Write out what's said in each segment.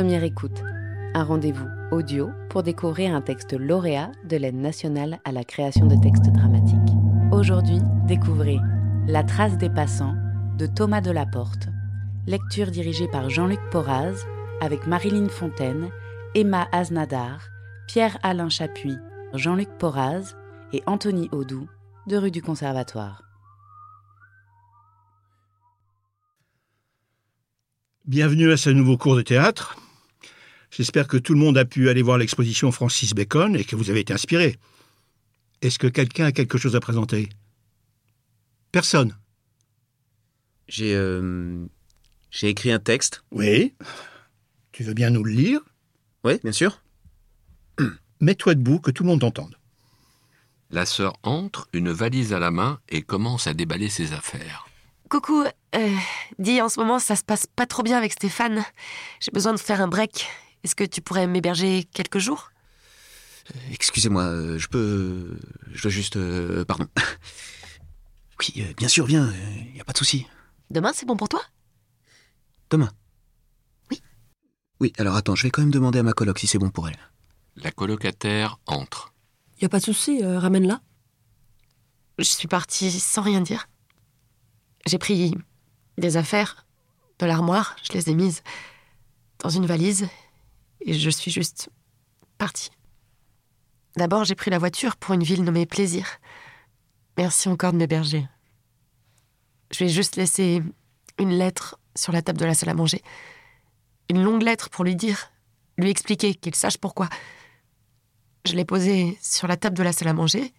Première écoute, un rendez-vous audio pour découvrir un texte lauréat de l'aide nationale à la création de textes dramatiques. Aujourd'hui, découvrez La trace des passants de Thomas Delaporte, lecture dirigée par Jean-Luc Porraz avec Marilyn Fontaine, Emma Aznadar, Pierre-Alain Chapuis, Jean-Luc Porraz et Anthony Audou de rue du Conservatoire. Bienvenue à ce nouveau cours de théâtre. J'espère que tout le monde a pu aller voir l'exposition Francis Bacon et que vous avez été inspiré. Est-ce que quelqu'un a quelque chose à présenter? Personne. J'ai euh, j'ai écrit un texte. Oui. Tu veux bien nous le lire? Oui, bien sûr. Mets-toi debout que tout le monde t'entende. La sœur entre, une valise à la main, et commence à déballer ses affaires. Coucou, euh, dis, en ce moment, ça se passe pas trop bien avec Stéphane. J'ai besoin de faire un break. Est-ce que tu pourrais m'héberger quelques jours? Excusez-moi, euh, je peux. Je dois juste. euh, pardon. Oui, euh, bien sûr, viens, il n'y a pas de souci. Demain, c'est bon pour toi? Demain? Oui. Oui, alors attends, je vais quand même demander à ma coloc si c'est bon pour elle. La colocataire entre. Y a pas de souci, euh, ramène-la. Je suis partie sans rien dire. J'ai pris des affaires de l'armoire, je les ai mises dans une valise et je suis juste partie. D'abord, j'ai pris la voiture pour une ville nommée Plaisir. Merci encore de m'héberger. Je vais juste laisser une lettre sur la table de la salle à manger. Une longue lettre pour lui dire, lui expliquer, qu'il sache pourquoi. Je l'ai posée sur la table de la salle à manger,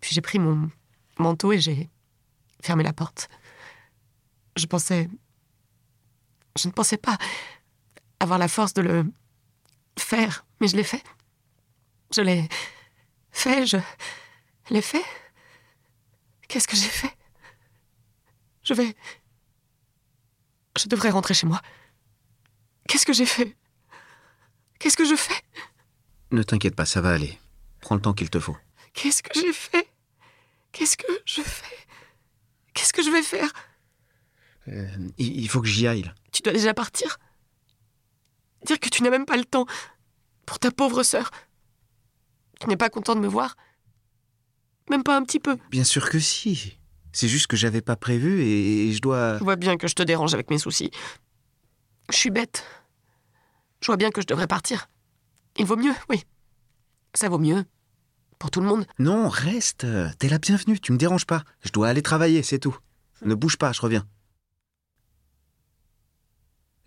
puis j'ai pris mon manteau et j'ai fermé la porte. Je pensais. Je ne pensais pas avoir la force de le faire, mais je l'ai fait. Je l'ai fait, je l'ai fait. Qu'est-ce que j'ai fait? Je vais. Je devrais rentrer chez moi. Qu'est-ce que j'ai fait? Qu'est-ce que je fais? Ne t'inquiète pas, ça va aller. Prends le temps qu'il te faut. Qu'est-ce que j'ai fait? Qu'est-ce que je fais? Qu'est-ce que je vais faire? Euh, il il faut que j'y aille. Tu dois déjà partir? Dire que tu n'as même pas le temps pour ta pauvre sœur. Tu n'es pas content de me voir Même pas un petit peu. Bien sûr que si. C'est juste que j'avais pas prévu et je dois. Je vois bien que je te dérange avec mes soucis. Je suis bête. Je vois bien que je devrais partir. Il vaut mieux, oui. Ça vaut mieux. Pour tout le monde. Non, reste. T'es la bienvenue, tu me déranges pas. Je dois aller travailler, c'est tout. Ne bouge pas, je reviens.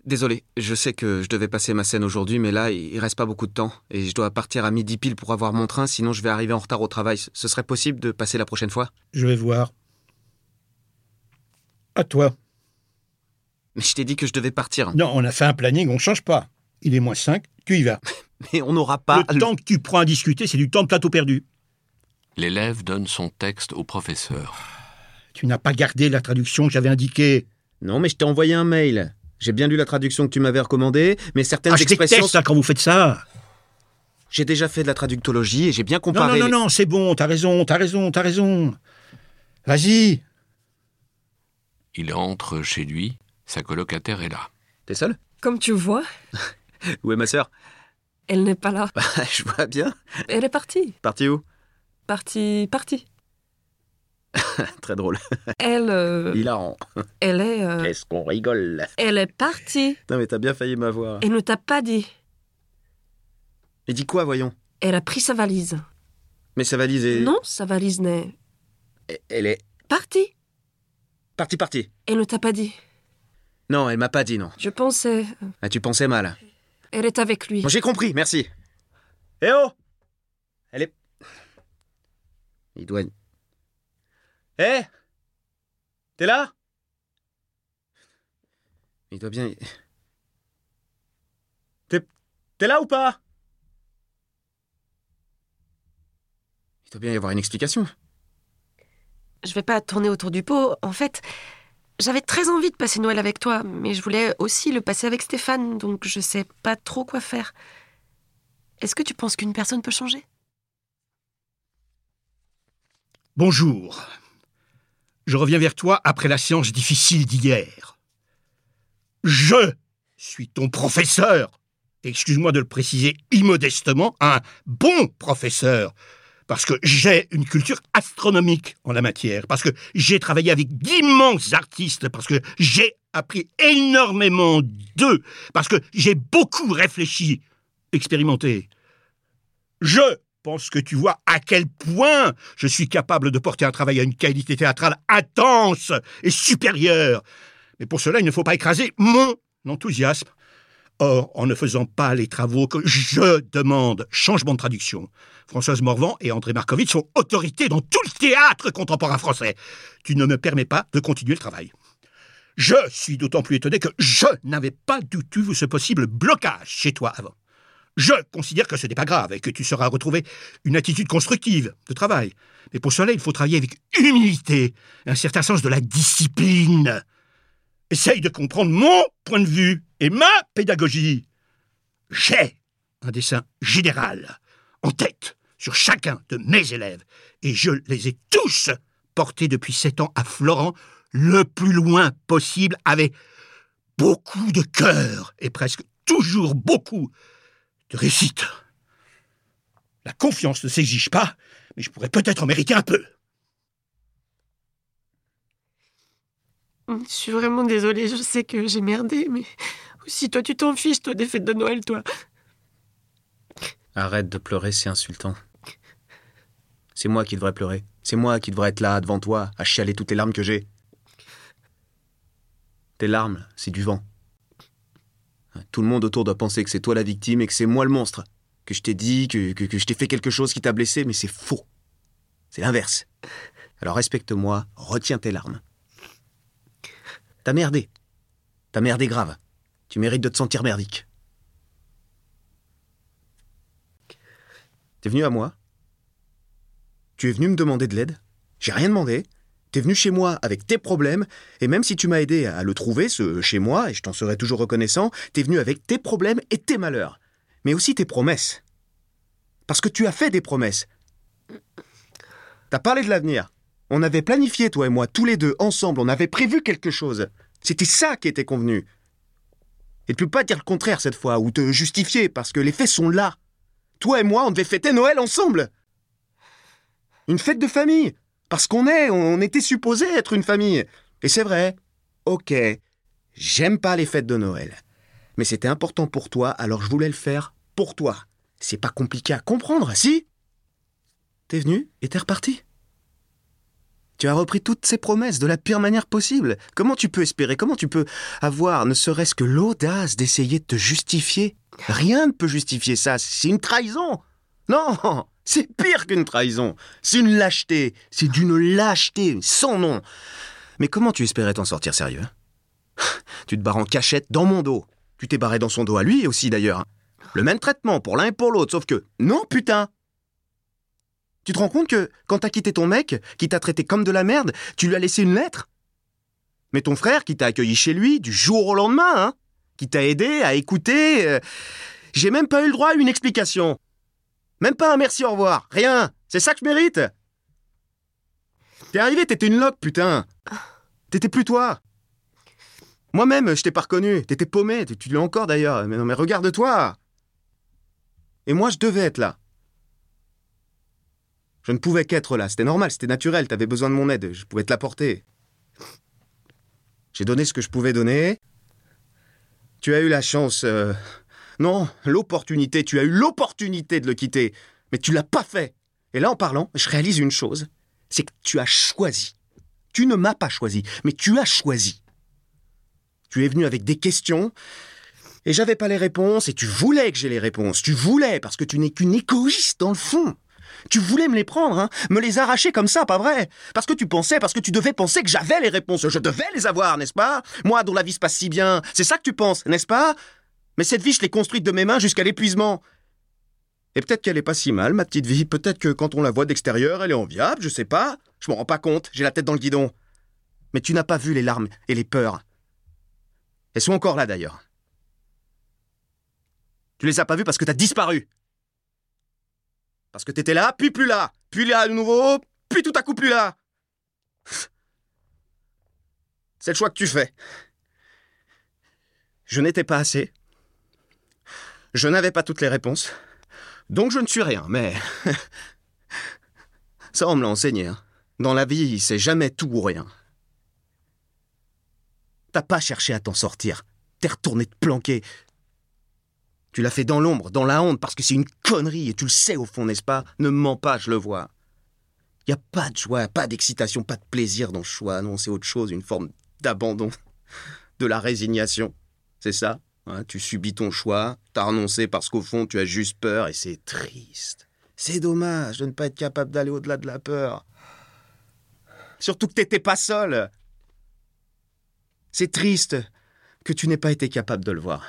Désolé, je sais que je devais passer ma scène aujourd'hui, mais là, il reste pas beaucoup de temps. Et je dois partir à midi pile pour avoir mon train, sinon je vais arriver en retard au travail. Ce serait possible de passer la prochaine fois? Je vais voir. À toi. Mais je t'ai dit que je devais partir. Non, on a fait un planning, on change pas. Il est moins 5, tu y vas. Mais on n'aura pas. le temps que tu prends à discuter, c'est du temps de plateau perdu. L'élève donne son texte au professeur. Tu n'as pas gardé la traduction que j'avais indiquée. Non, mais je t'ai envoyé un mail. J'ai bien lu la traduction que tu m'avais recommandée, mais certaines Ah, je expressions. déteste ça quand vous faites ça. J'ai déjà fait de la traductologie et j'ai bien Non, comparé. non, non, les- non, c'est bon, t'as raison, t'as raison, t'as raison. Vas-y. Il entre chez lui. Sa colocataire est là. T'es seul Comme tu vois, Où est ma sœur? Elle n'est pas là. Bah, je vois bien. Elle est partie. Parti où? Partie, partie. Très drôle. Elle, euh, Hilarant. elle est, euh, Qu'est-ce qu'on rigole? elle est partie. Non, mais t'as bien failli m'avoir. Elle ne t'a pas dit. Et dis quoi, voyons? Elle a pris sa valise. Mais sa valise est. Non, sa valise n'est Elle est. partie. Partie, partie. Elle ne t'a pas dit. Non, elle m'a pas dit, non. Je pensais, Ah, tu pensais mal. elle est avec lui. Bon, j'ai compris, merci. Eh oh Elle est. Il doit. Eh T'es là? Il doit bien. T'es. T'es là ou pas? Il doit bien y avoir une explication. Je vais pas tourner autour du pot. En fait, j'avais très envie de passer Noël avec toi, mais je voulais aussi le passer avec Stéphane, donc je sais pas trop quoi faire. Est-ce que tu penses qu'une personne peut changer? Bonjour. Je reviens vers toi après la séance difficile d'hier. Je suis ton professeur. excuse-moi de le préciser immodestement, un bon professeur. Parce que j'ai une culture astronomique en la matière, parce que j'ai travaillé avec d'immenses artistes, parce que j'ai appris énormément d'eux, parce que j'ai beaucoup réfléchi, expérimenté. Je pense que tu vois à quel point je suis capable de porter un travail à une qualité théâtrale intense et supérieure. Mais pour cela, il ne faut pas écraser mon enthousiasme. Or, en ne faisant pas les travaux que je demande, changement de traduction, Françoise Morvan et André Markovitch sont autorités dans tout le théâtre contemporain français. Tu ne me permets pas de continuer le travail. Je suis d'autant plus étonné que je n'avais pas du vu ce possible blocage chez toi avant. Je considère que ce n'est pas grave et que tu sauras retrouver une attitude constructive de travail. Mais pour cela, il faut travailler avec humilité, un certain sens de la discipline. Essaye de comprendre mon point de vue et ma pédagogie. J'ai un dessin général en tête sur chacun de mes élèves et je les ai tous portés depuis sept ans à Florent le plus loin possible avec beaucoup de cœur et presque toujours beaucoup de réussite. La confiance ne s'exige pas, mais je pourrais peut-être en mériter un peu. Je suis vraiment désolée, je sais que j'ai merdé, mais aussi toi tu t'en fiches, toi, des fêtes de Noël, toi. Arrête de pleurer, c'est insultant. C'est moi qui devrais pleurer. C'est moi qui devrais être là, devant toi, à chialer toutes les larmes que j'ai. Tes larmes, c'est du vent. Tout le monde autour doit penser que c'est toi la victime et que c'est moi le monstre. Que je t'ai dit, que, je t'ai fait quelque chose qui t'a blessé, mais c'est faux. C'est l'inverse. Alors respecte-moi, retiens tes larmes. T'as merdé. T'as merdé grave. Tu mérites de te sentir merdique. T'es venu à moi Tu es venu me demander de l'aide J'ai rien demandé. T'es venu chez moi avec tes problèmes, et même si tu m'as aidé à le trouver, ce chez moi, et je t'en serai toujours reconnaissant, t'es venu avec tes problèmes et tes malheurs, mais aussi tes promesses. Parce que tu as fait des promesses. T'as parlé de l'avenir. On avait planifié, toi et moi, tous les deux, ensemble, on avait prévu quelque chose. C'était ça qui était convenu. Et tu peux pas dire le contraire cette fois, ou te justifier, parce que les faits sont là. Toi et moi, on devait fêter Noël ensemble. Une fête de famille. Parce qu'on est, on était supposé être une famille. Et c'est vrai. Ok. J'aime pas les fêtes de Noël. Mais c'était important pour toi, alors je voulais le faire pour toi. C'est pas compliqué à comprendre, si? T'es venu et t'es reparti. Tu as repris toutes ces promesses de la pire manière possible. Comment tu peux espérer Comment tu peux avoir ne serait-ce que l'audace d'essayer de te justifier? Rien ne peut justifier ça. C'est une trahison. Non, c'est pire qu'une trahison. C'est une lâcheté. C'est d'une lâcheté sans nom. Mais comment tu espérais t'en sortir sérieux Tu te barres en cachette dans mon dos. Tu t'es barré dans son dos à lui aussi d'ailleurs. Le même traitement pour l'un et pour l'autre, sauf que non, putain tu te rends compte que quand t'as quitté ton mec, qui t'a traité comme de la merde, tu lui as laissé une lettre? Mais ton frère, qui t'a accueilli chez lui du jour au lendemain, hein Qui t'a aidé à écouter. euh, J'ai même pas eu le droit à une explication. Même pas un merci au revoir. Rien. C'est ça que je mérite. T'es arrivé, t'étais une loque, putain. T'étais plus toi. Moi-même, je t'ai pas reconnu. T'étais paumé. Tu l'es encore d'ailleurs. Mais non, mais regarde-toi. Et moi, je devais être là. Je ne pouvais qu'être là. C'était normal, c'était naturel. T'avais besoin de mon aide. Je pouvais te l'apporter. J'ai donné ce que je pouvais donner. Tu as eu la chance. euh, Non, l'opportunité. Tu as eu l'opportunité de le quitter. Mais tu l'as pas fait. Et là, en parlant, je réalise une chose. C'est que tu as choisi. Tu ne m'as pas choisi, mais tu as choisi. Tu es venu avec des questions. Et j'avais pas les réponses, et tu voulais que j'ai les réponses. Tu voulais, parce que tu n'es qu'une égoïste dans le fond. Tu voulais me les prendre, hein, me les arracher comme ça, pas vrai Parce que tu pensais, parce que tu devais penser que j'avais les réponses. Je devais les avoir, n'est-ce pas? Moi, dont la vie se passe si bien. C'est ça que tu penses, n'est-ce pas? Mais cette vie, je l'ai construite de mes mains jusqu'à l'épuisement. Et peut-être qu'elle est pas si mal, ma petite vie. Peut-être que quand on la voit d'extérieur, elle est enviable, je sais pas. Je m'en rends pas compte, j'ai la tête dans le guidon. Mais tu n'as pas vu les larmes et les peurs. Elles sont encore là d'ailleurs. Tu les as pas vues parce que t'as disparu. Parce que t'étais là, puis plus là, puis là à nouveau, puis tout à coup plus là. C'est le choix que tu fais. Je n'étais pas assez. Je n'avais pas toutes les réponses. Donc je ne suis rien, mais. Ça, on me l'a enseigné. hein. Dans la vie, c'est jamais tout ou rien. T'as pas cherché à t'en sortir. T'es retourné te planquer. Tu l'as fait dans l'ombre, dans la honte, parce que c'est une connerie, et tu le sais au fond, n'est-ce pas? Ne me mens pas, je le vois. Y a pas de joie, pas d'excitation, pas de plaisir dans le choix. Non, c'est autre chose, une forme d'abandon, de la résignation. C'est ça? Hein, Tu subis ton choix, t'as renoncé parce qu'au fond, tu as juste peur, et c'est triste. C'est dommage de ne pas être capable d'aller au-delà de la peur. Surtout que t'étais pas seul. C'est triste que tu n'aies pas été capable de le voir.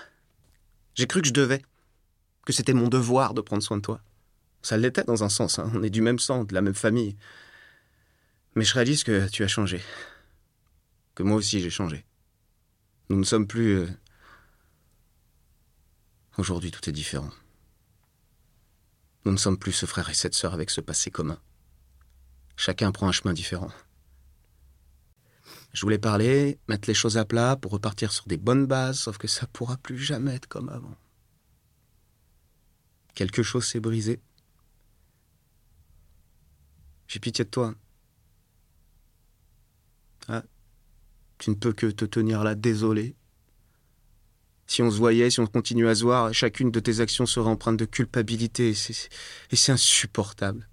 J'ai cru que je devais, que c'était mon devoir de prendre soin de toi. Ça l'était dans un sens, hein. on est du même sang, de la même famille. Mais je réalise que tu as changé. Que moi aussi j'ai changé. Nous ne sommes plus... Aujourd'hui tout est différent. Nous ne sommes plus ce frère et cette sœur avec ce passé commun. Chacun prend un chemin différent. Je voulais parler, mettre les choses à plat pour repartir sur des bonnes bases, sauf que ça pourra plus jamais être comme avant. Quelque chose s'est brisé. J'ai pitié de toi. Ah, tu ne peux que te tenir là, désolé. Si on se voyait, si on continuait à se voir, chacune de tes actions serait empreinte de culpabilité, et c'est insupportable.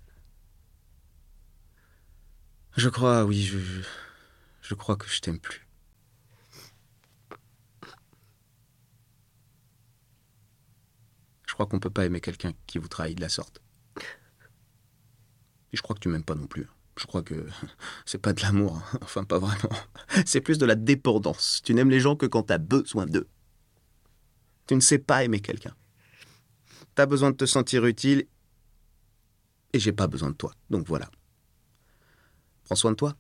Je crois, oui, je, je, je crois que je t'aime plus. Je crois qu'on peut pas aimer quelqu'un qui vous trahit de la sorte. Et je crois que tu m'aimes pas non plus. Je crois que c'est pas de l'amour, hein. enfin pas vraiment. C'est plus de la dépendance. Tu n'aimes les gens que quand t'as besoin d'eux. Tu ne sais pas aimer quelqu'un. T'as besoin de te sentir utile et j'ai pas besoin de toi. Donc voilà. Prends soin de toi.